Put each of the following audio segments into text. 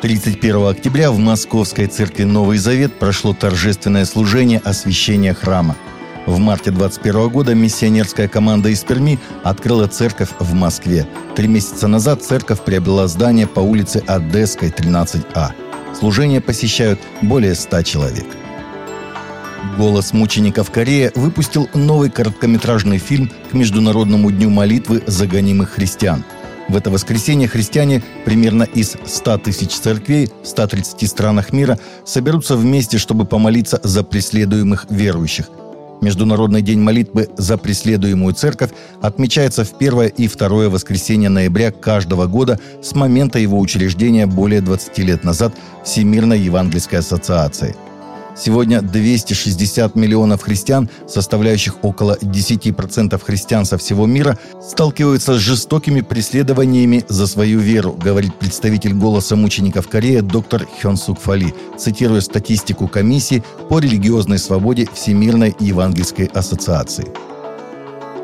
31 октября в Московской церкви Новый Завет прошло торжественное служение освящения храма. В марте 21 года миссионерская команда из Перми открыла церковь в Москве. Три месяца назад церковь приобрела здание по улице Одесской, 13А. Служение посещают более 100 человек. «Голос мучеников Корея» выпустил новый короткометражный фильм к Международному дню молитвы за гонимых христиан – в это воскресенье христиане примерно из 100 тысяч церквей в 130 странах мира соберутся вместе, чтобы помолиться за преследуемых верующих. Международный день молитвы за преследуемую церковь отмечается в первое и второе воскресенье ноября каждого года с момента его учреждения более 20 лет назад Всемирной Евангельской ассоциации – Сегодня 260 миллионов христиан, составляющих около 10% христиан со всего мира, сталкиваются с жестокими преследованиями за свою веру, говорит представитель «Голоса мучеников Кореи» доктор Хён Сук Фали, цитируя статистику комиссии по религиозной свободе Всемирной Евангельской ассоциации.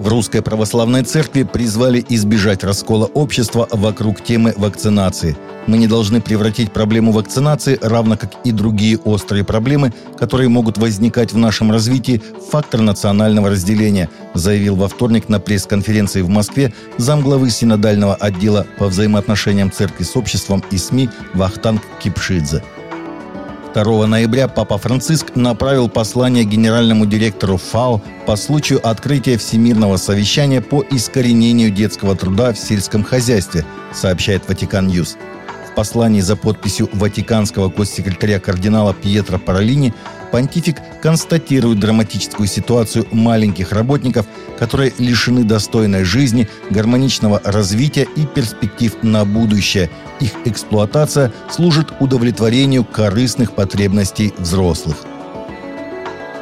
В Русской Православной Церкви призвали избежать раскола общества вокруг темы вакцинации. Мы не должны превратить проблему вакцинации, равно как и другие острые проблемы, которые могут возникать в нашем развитии, в фактор национального разделения, заявил во вторник на пресс-конференции в Москве замглавы синодального отдела по взаимоотношениям церкви с обществом и СМИ Вахтанг Кипшидзе – 2 ноября Папа Франциск направил послание генеральному директору ФАО по случаю открытия Всемирного совещания по искоренению детского труда в сельском хозяйстве, сообщает Vatican News. В послании за подписью ватиканского госсекретаря кардинала Пьетро Паролини понтифик констатирует драматическую ситуацию маленьких работников, которые лишены достойной жизни, гармоничного развития и перспектив на будущее. Их эксплуатация служит удовлетворению корыстных потребностей взрослых –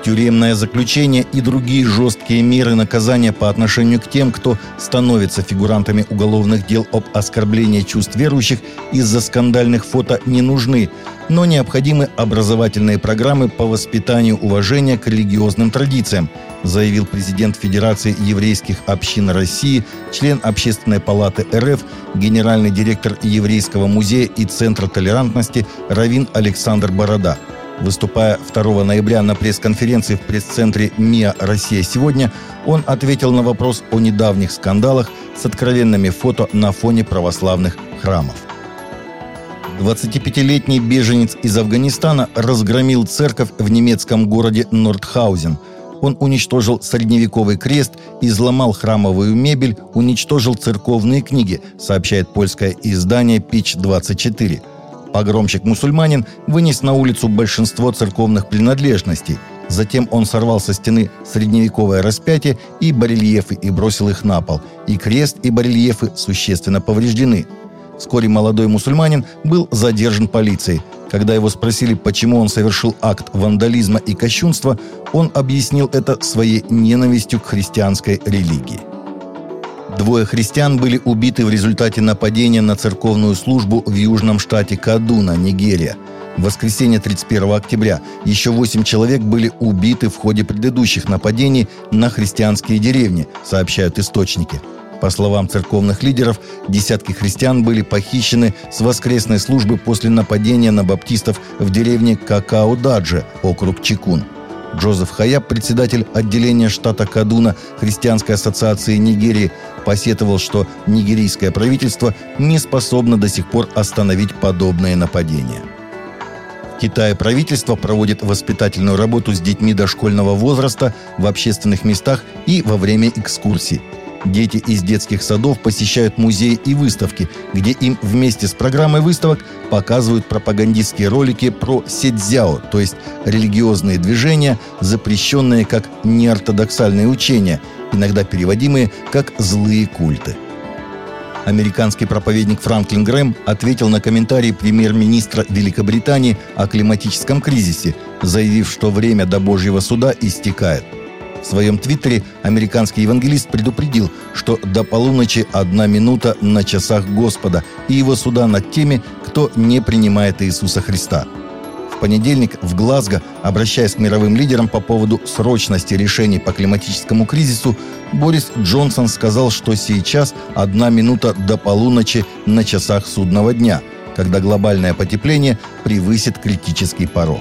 тюремное заключение и другие жесткие меры наказания по отношению к тем, кто становится фигурантами уголовных дел об оскорблении чувств верующих из-за скандальных фото не нужны, но необходимы образовательные программы по воспитанию уважения к религиозным традициям, заявил президент Федерации еврейских общин России, член Общественной палаты РФ, генеральный директор Еврейского музея и Центра толерантности Равин Александр Борода – Выступая 2 ноября на пресс-конференции в пресс-центре МИА «Россия сегодня», он ответил на вопрос о недавних скандалах с откровенными фото на фоне православных храмов. 25-летний беженец из Афганистана разгромил церковь в немецком городе Нордхаузен. Он уничтожил средневековый крест, изломал храмовую мебель, уничтожил церковные книги, сообщает польское издание «Пич-24». Погромщик-мусульманин вынес на улицу большинство церковных принадлежностей. Затем он сорвал со стены средневековое распятие и барельефы и бросил их на пол. И крест, и барельефы существенно повреждены. Вскоре молодой мусульманин был задержан полицией. Когда его спросили, почему он совершил акт вандализма и кощунства, он объяснил это своей ненавистью к христианской религии. Двое христиан были убиты в результате нападения на церковную службу в южном штате Кадуна, Нигерия. В воскресенье 31 октября еще восемь человек были убиты в ходе предыдущих нападений на христианские деревни, сообщают источники. По словам церковных лидеров, десятки христиан были похищены с воскресной службы после нападения на баптистов в деревне Какао-Даджи, округ Чекун – Джозеф Хаяб, председатель отделения штата Кадуна Христианской ассоциации Нигерии, посетовал, что нигерийское правительство не способно до сих пор остановить подобные нападения. В правительство проводит воспитательную работу с детьми дошкольного возраста в общественных местах и во время экскурсий – Дети из детских садов посещают музеи и выставки, где им вместе с программой выставок показывают пропагандистские ролики про седзяо, то есть религиозные движения, запрещенные как неортодоксальные учения, иногда переводимые как «злые культы». Американский проповедник Франклин Грэм ответил на комментарий премьер-министра Великобритании о климатическом кризисе, заявив, что время до Божьего суда истекает – в своем твиттере американский евангелист предупредил, что до полуночи одна минута на часах Господа и его суда над теми, кто не принимает Иисуса Христа. В понедельник в Глазго, обращаясь к мировым лидерам по поводу срочности решений по климатическому кризису, Борис Джонсон сказал, что сейчас одна минута до полуночи на часах судного дня – когда глобальное потепление превысит критический порог.